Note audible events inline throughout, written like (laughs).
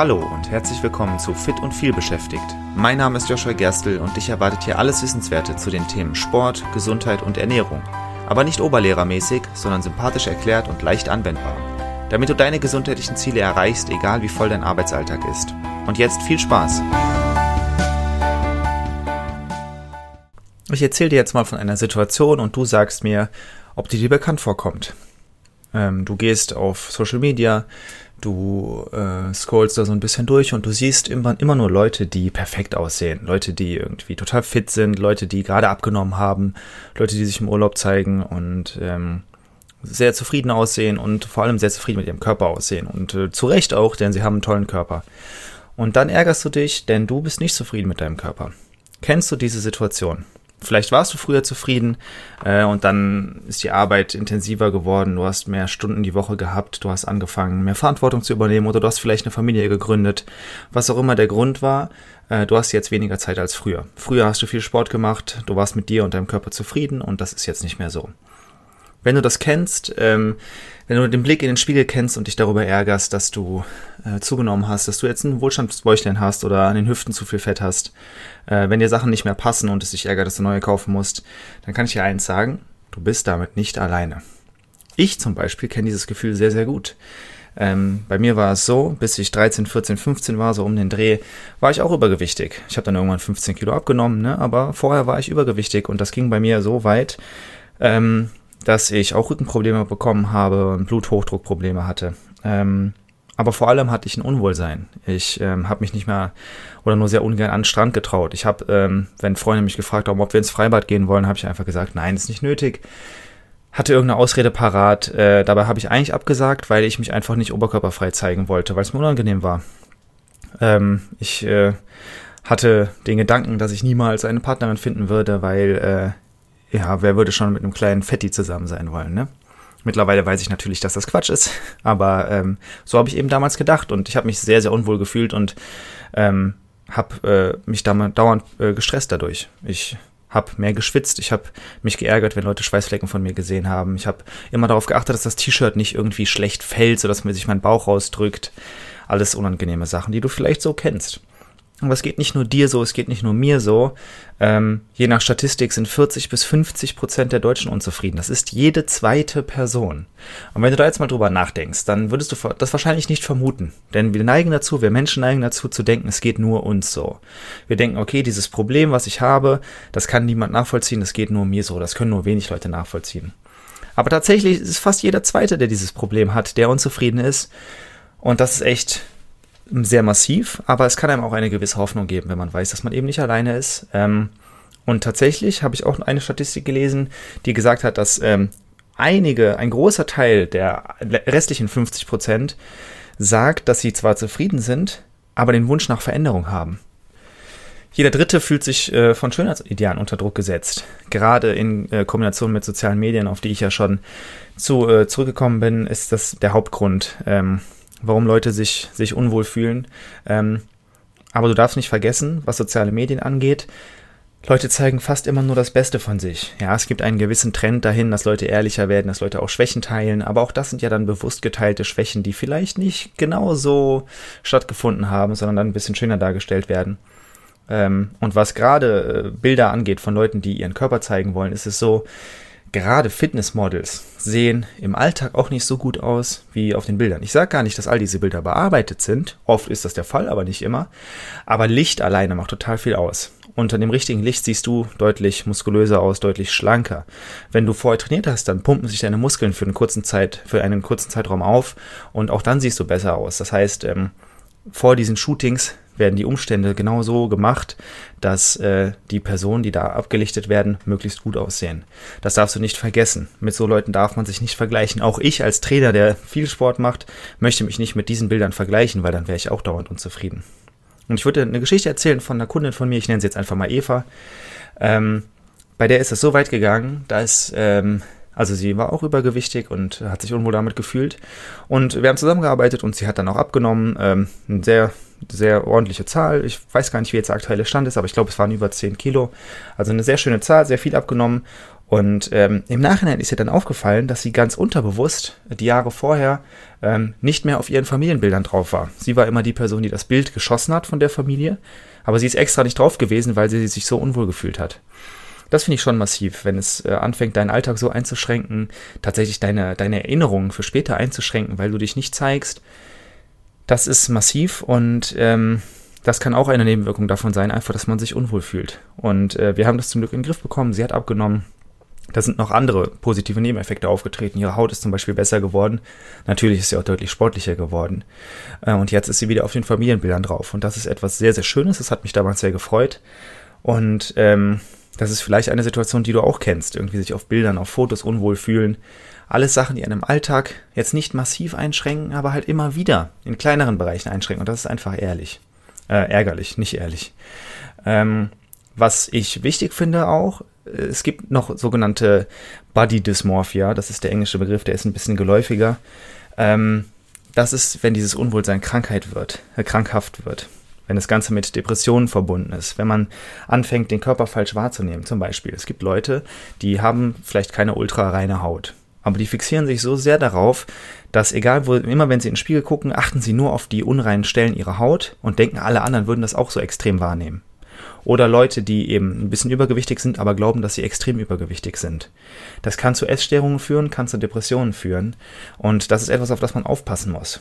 Hallo und herzlich willkommen zu Fit und viel beschäftigt. Mein Name ist Joshua Gerstl und dich erwartet hier alles Wissenswerte zu den Themen Sport, Gesundheit und Ernährung. Aber nicht oberlehrermäßig, sondern sympathisch erklärt und leicht anwendbar. Damit du deine gesundheitlichen Ziele erreichst, egal wie voll dein Arbeitsalltag ist. Und jetzt viel Spaß! Ich erzähle dir jetzt mal von einer Situation und du sagst mir, ob die dir bekannt vorkommt. Ähm, du gehst auf Social Media, du äh, scrollst da so ein bisschen durch und du siehst immer, immer nur Leute, die perfekt aussehen. Leute, die irgendwie total fit sind, Leute, die gerade abgenommen haben, Leute, die sich im Urlaub zeigen und ähm, sehr zufrieden aussehen und vor allem sehr zufrieden mit ihrem Körper aussehen. Und äh, zu Recht auch, denn sie haben einen tollen Körper. Und dann ärgerst du dich, denn du bist nicht zufrieden mit deinem Körper. Kennst du diese Situation? Vielleicht warst du früher zufrieden äh, und dann ist die Arbeit intensiver geworden, du hast mehr Stunden die Woche gehabt, du hast angefangen, mehr Verantwortung zu übernehmen oder du hast vielleicht eine Familie gegründet. Was auch immer der Grund war, äh, du hast jetzt weniger Zeit als früher. Früher hast du viel Sport gemacht, du warst mit dir und deinem Körper zufrieden und das ist jetzt nicht mehr so. Wenn du das kennst, ähm, wenn du den Blick in den Spiegel kennst und dich darüber ärgerst, dass du äh, zugenommen hast, dass du jetzt ein Wohlstandsbäuchlein hast oder an den Hüften zu viel Fett hast, äh, wenn dir Sachen nicht mehr passen und es dich ärgert, dass du neue kaufen musst, dann kann ich dir eins sagen, du bist damit nicht alleine. Ich zum Beispiel kenne dieses Gefühl sehr, sehr gut. Ähm, bei mir war es so, bis ich 13, 14, 15 war, so um den Dreh, war ich auch übergewichtig. Ich habe dann irgendwann 15 Kilo abgenommen, ne? aber vorher war ich übergewichtig und das ging bei mir so weit, ähm, dass ich auch Rückenprobleme bekommen habe und Bluthochdruckprobleme hatte. Ähm, aber vor allem hatte ich ein Unwohlsein. Ich ähm, habe mich nicht mehr oder nur sehr ungern an den Strand getraut. Ich habe, ähm, wenn Freunde mich gefragt haben, ob wir ins Freibad gehen wollen, habe ich einfach gesagt, nein, ist nicht nötig. Hatte irgendeine Ausrede parat. Äh, dabei habe ich eigentlich abgesagt, weil ich mich einfach nicht oberkörperfrei zeigen wollte, weil es mir unangenehm war. Ähm, ich äh, hatte den Gedanken, dass ich niemals eine Partnerin finden würde, weil äh, ja, wer würde schon mit einem kleinen Fetti zusammen sein wollen, ne? Mittlerweile weiß ich natürlich, dass das Quatsch ist, (laughs) aber ähm, so habe ich eben damals gedacht und ich habe mich sehr, sehr unwohl gefühlt und ähm, habe äh, mich dauernd äh, gestresst dadurch. Ich habe mehr geschwitzt, ich habe mich geärgert, wenn Leute Schweißflecken von mir gesehen haben. Ich habe immer darauf geachtet, dass das T-Shirt nicht irgendwie schlecht fällt, sodass mir sich mein Bauch rausdrückt. Alles unangenehme Sachen, die du vielleicht so kennst. Aber es geht nicht nur dir so, es geht nicht nur mir so. Ähm, je nach Statistik sind 40 bis 50 Prozent der Deutschen unzufrieden. Das ist jede zweite Person. Und wenn du da jetzt mal drüber nachdenkst, dann würdest du das wahrscheinlich nicht vermuten. Denn wir neigen dazu, wir Menschen neigen dazu zu denken, es geht nur uns so. Wir denken, okay, dieses Problem, was ich habe, das kann niemand nachvollziehen, das geht nur mir so, das können nur wenig Leute nachvollziehen. Aber tatsächlich ist es fast jeder Zweite, der dieses Problem hat, der unzufrieden ist. Und das ist echt sehr massiv, aber es kann einem auch eine gewisse Hoffnung geben, wenn man weiß, dass man eben nicht alleine ist. Ähm, und tatsächlich habe ich auch eine Statistik gelesen, die gesagt hat, dass ähm, einige, ein großer Teil der restlichen 50 Prozent sagt, dass sie zwar zufrieden sind, aber den Wunsch nach Veränderung haben. Jeder Dritte fühlt sich äh, von Schönheitsidealen unter Druck gesetzt. Gerade in äh, Kombination mit sozialen Medien, auf die ich ja schon zu, äh, zurückgekommen bin, ist das der Hauptgrund. Ähm, warum Leute sich, sich unwohl fühlen. Ähm, aber du darfst nicht vergessen, was soziale Medien angeht, Leute zeigen fast immer nur das Beste von sich. Ja, es gibt einen gewissen Trend dahin, dass Leute ehrlicher werden, dass Leute auch Schwächen teilen, aber auch das sind ja dann bewusst geteilte Schwächen, die vielleicht nicht genau so stattgefunden haben, sondern dann ein bisschen schöner dargestellt werden. Ähm, und was gerade äh, Bilder angeht von Leuten, die ihren Körper zeigen wollen, ist es so, gerade Fitnessmodels sehen im Alltag auch nicht so gut aus wie auf den Bildern. Ich sage gar nicht, dass all diese Bilder bearbeitet sind. Oft ist das der Fall, aber nicht immer. Aber Licht alleine macht total viel aus. Unter dem richtigen Licht siehst du deutlich muskulöser aus, deutlich schlanker. Wenn du vorher trainiert hast, dann pumpen sich deine Muskeln für einen kurzen Zeit, für einen kurzen Zeitraum auf und auch dann siehst du besser aus. Das heißt, ähm, vor diesen Shootings werden die Umstände genau so gemacht, dass äh, die Personen, die da abgelichtet werden, möglichst gut aussehen. Das darfst du nicht vergessen. Mit so Leuten darf man sich nicht vergleichen. Auch ich als Trainer, der viel Sport macht, möchte mich nicht mit diesen Bildern vergleichen, weil dann wäre ich auch dauernd unzufrieden. Und ich würde eine Geschichte erzählen von einer Kundin von mir, ich nenne sie jetzt einfach mal Eva. Ähm, bei der ist es so weit gegangen, dass ähm, Also sie war auch übergewichtig und hat sich unwohl damit gefühlt. Und wir haben zusammengearbeitet und sie hat dann auch abgenommen. Ähm, eine sehr, sehr ordentliche Zahl. Ich weiß gar nicht, wie jetzt der aktuelle Stand ist, aber ich glaube, es waren über 10 Kilo. Also eine sehr schöne Zahl, sehr viel abgenommen. Und ähm, im Nachhinein ist ihr dann aufgefallen, dass sie ganz unterbewusst die Jahre vorher ähm, nicht mehr auf ihren Familienbildern drauf war. Sie war immer die Person, die das Bild geschossen hat von der Familie, aber sie ist extra nicht drauf gewesen, weil sie sich so unwohl gefühlt hat. Das finde ich schon massiv, wenn es äh, anfängt, deinen Alltag so einzuschränken, tatsächlich deine, deine Erinnerungen für später einzuschränken, weil du dich nicht zeigst. Das ist massiv und ähm, das kann auch eine Nebenwirkung davon sein, einfach, dass man sich unwohl fühlt. Und äh, wir haben das zum Glück in den Griff bekommen. Sie hat abgenommen. Da sind noch andere positive Nebeneffekte aufgetreten. Ihre Haut ist zum Beispiel besser geworden. Natürlich ist sie auch deutlich sportlicher geworden. Äh, und jetzt ist sie wieder auf den Familienbildern drauf. Und das ist etwas sehr, sehr Schönes. Das hat mich damals sehr gefreut. Und ähm, das ist vielleicht eine Situation, die du auch kennst. Irgendwie sich auf Bildern, auf Fotos unwohl fühlen. Alles Sachen, die einem Alltag jetzt nicht massiv einschränken, aber halt immer wieder in kleineren Bereichen einschränken. Und das ist einfach ehrlich. Äh, ärgerlich, nicht ehrlich. Ähm, was ich wichtig finde auch, es gibt noch sogenannte Body Dysmorphia, das ist der englische Begriff, der ist ein bisschen geläufiger. Ähm, das ist, wenn dieses Unwohlsein Krankheit wird, äh, krankhaft wird. Wenn das Ganze mit Depressionen verbunden ist, wenn man anfängt, den Körper falsch wahrzunehmen, zum Beispiel. Es gibt Leute, die haben vielleicht keine ultra reine Haut, aber die fixieren sich so sehr darauf, dass egal wo, immer wenn sie in den Spiegel gucken, achten sie nur auf die unreinen Stellen ihrer Haut und denken, alle anderen würden das auch so extrem wahrnehmen. Oder Leute, die eben ein bisschen übergewichtig sind, aber glauben, dass sie extrem übergewichtig sind. Das kann zu Essstörungen führen, kann zu Depressionen führen. Und das ist etwas, auf das man aufpassen muss.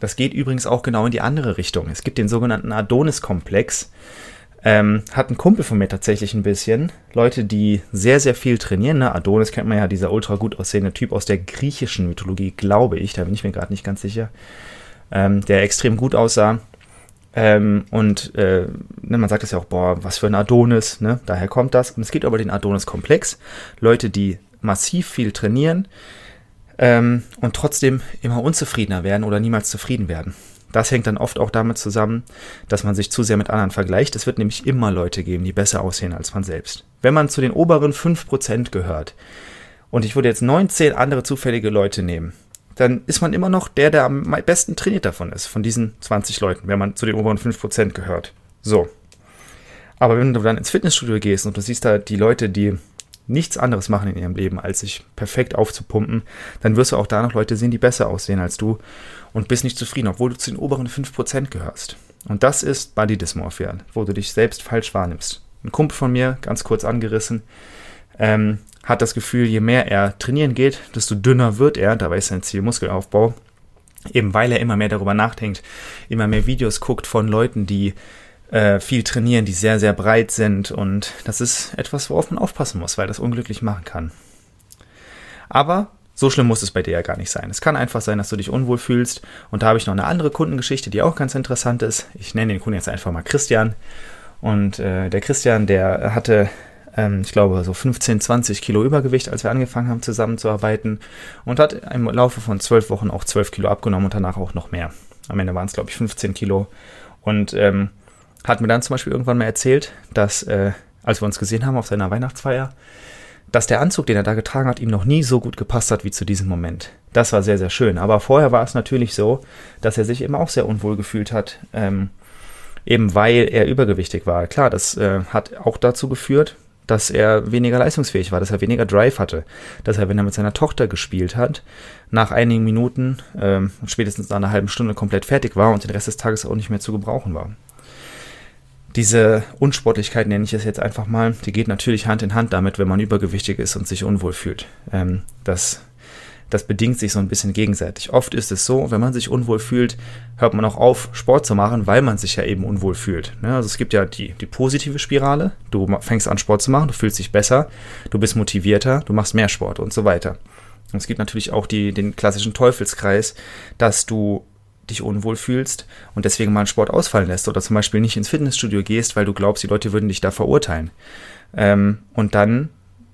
Das geht übrigens auch genau in die andere Richtung. Es gibt den sogenannten Adonis-Komplex. Ähm, hat ein Kumpel von mir tatsächlich ein bisschen. Leute, die sehr, sehr viel trainieren. Ne? Adonis kennt man ja, dieser ultra gut aussehende Typ aus der griechischen Mythologie, glaube ich. Da bin ich mir gerade nicht ganz sicher. Ähm, der extrem gut aussah. Ähm, und äh, ne, man sagt es ja auch, boah, was für ein Adonis, ne? daher kommt das. Und es geht über den Adonis-Komplex. Leute, die massiv viel trainieren ähm, und trotzdem immer unzufriedener werden oder niemals zufrieden werden. Das hängt dann oft auch damit zusammen, dass man sich zu sehr mit anderen vergleicht. Es wird nämlich immer Leute geben, die besser aussehen als man selbst. Wenn man zu den oberen 5% gehört, und ich würde jetzt 19 andere zufällige Leute nehmen, dann ist man immer noch der, der am besten trainiert davon ist, von diesen 20 Leuten, wenn man zu den oberen 5% gehört. So. Aber wenn du dann ins Fitnessstudio gehst und du siehst da die Leute, die nichts anderes machen in ihrem Leben, als sich perfekt aufzupumpen, dann wirst du auch da noch Leute sehen, die besser aussehen als du und bist nicht zufrieden, obwohl du zu den oberen 5% gehörst. Und das ist Body Dysmorphia, wo du dich selbst falsch wahrnimmst. Ein Kumpel von mir, ganz kurz angerissen, ähm, hat das Gefühl, je mehr er trainieren geht, desto dünner wird er. Dabei ist sein Ziel Muskelaufbau. Eben weil er immer mehr darüber nachdenkt, immer mehr Videos guckt von Leuten, die äh, viel trainieren, die sehr, sehr breit sind. Und das ist etwas, worauf man aufpassen muss, weil das unglücklich machen kann. Aber so schlimm muss es bei dir ja gar nicht sein. Es kann einfach sein, dass du dich unwohl fühlst. Und da habe ich noch eine andere Kundengeschichte, die auch ganz interessant ist. Ich nenne den Kunden jetzt einfach mal Christian. Und äh, der Christian, der hatte ähm, ich glaube, so 15, 20 Kilo Übergewicht, als wir angefangen haben zusammenzuarbeiten und hat im Laufe von zwölf Wochen auch 12 Kilo abgenommen und danach auch noch mehr. Am Ende waren es, glaube ich, 15 Kilo und ähm, hat mir dann zum Beispiel irgendwann mal erzählt, dass, äh, als wir uns gesehen haben auf seiner Weihnachtsfeier, dass der Anzug, den er da getragen hat, ihm noch nie so gut gepasst hat wie zu diesem Moment. Das war sehr, sehr schön. Aber vorher war es natürlich so, dass er sich eben auch sehr unwohl gefühlt hat, ähm, eben weil er übergewichtig war. Klar, das äh, hat auch dazu geführt, dass er weniger leistungsfähig war, dass er weniger Drive hatte, dass er, wenn er mit seiner Tochter gespielt hat, nach einigen Minuten, ähm, spätestens nach einer halben Stunde komplett fertig war und den Rest des Tages auch nicht mehr zu gebrauchen war. Diese Unsportlichkeit nenne ich es jetzt einfach mal, die geht natürlich Hand in Hand damit, wenn man übergewichtig ist und sich unwohl fühlt. Ähm, das das bedingt sich so ein bisschen gegenseitig. Oft ist es so, wenn man sich unwohl fühlt, hört man auch auf, Sport zu machen, weil man sich ja eben unwohl fühlt. Ne? Also es gibt ja die, die positive Spirale, du fängst an Sport zu machen, du fühlst dich besser, du bist motivierter, du machst mehr Sport und so weiter. Und es gibt natürlich auch die, den klassischen Teufelskreis, dass du dich unwohl fühlst und deswegen mal einen Sport ausfallen lässt oder zum Beispiel nicht ins Fitnessstudio gehst, weil du glaubst, die Leute würden dich da verurteilen. Ähm, und dann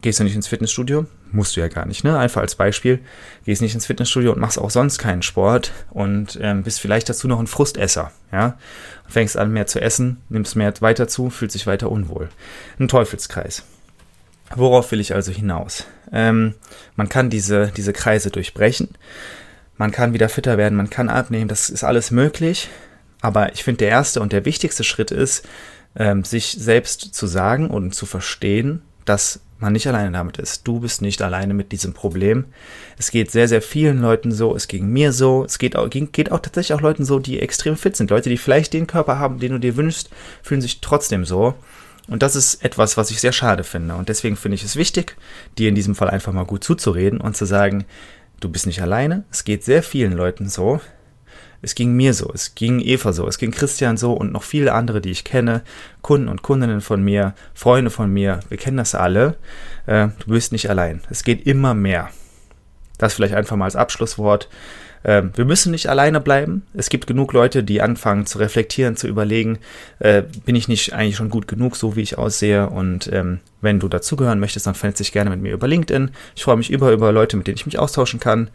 gehst du nicht ins Fitnessstudio, musst du ja gar nicht, ne? Einfach als Beispiel, gehst nicht ins Fitnessstudio und machst auch sonst keinen Sport und ähm, bist vielleicht dazu noch ein Frustesser, ja? Fängst an mehr zu essen, nimmst mehr weiter zu, fühlst dich weiter unwohl. Ein Teufelskreis. Worauf will ich also hinaus? Ähm, man kann diese, diese Kreise durchbrechen. Man kann wieder fitter werden, man kann abnehmen, das ist alles möglich. Aber ich finde, der erste und der wichtigste Schritt ist, ähm, sich selbst zu sagen und zu verstehen, dass man nicht alleine damit ist. Du bist nicht alleine mit diesem Problem. Es geht sehr, sehr vielen Leuten so. Es ging mir so. Es geht auch, geht auch tatsächlich auch Leuten so, die extrem fit sind. Leute, die vielleicht den Körper haben, den du dir wünschst, fühlen sich trotzdem so. Und das ist etwas, was ich sehr schade finde. Und deswegen finde ich es wichtig, dir in diesem Fall einfach mal gut zuzureden und zu sagen, du bist nicht alleine. Es geht sehr vielen Leuten so. Es ging mir so, es ging Eva so, es ging Christian so und noch viele andere, die ich kenne, Kunden und Kundinnen von mir, Freunde von mir, wir kennen das alle. Äh, du bist nicht allein. Es geht immer mehr. Das vielleicht einfach mal als Abschlusswort. Ähm, wir müssen nicht alleine bleiben. Es gibt genug Leute, die anfangen zu reflektieren, zu überlegen, äh, bin ich nicht eigentlich schon gut genug, so wie ich aussehe? Und ähm, wenn du dazugehören möchtest, dann vernetze dich gerne mit mir über LinkedIn. Ich freue mich über, über Leute, mit denen ich mich austauschen kann.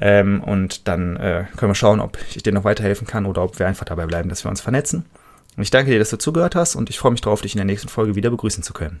Ähm, und dann äh, können wir schauen, ob ich dir noch weiterhelfen kann oder ob wir einfach dabei bleiben, dass wir uns vernetzen. Und ich danke dir, dass du zugehört hast und ich freue mich darauf, dich in der nächsten Folge wieder begrüßen zu können.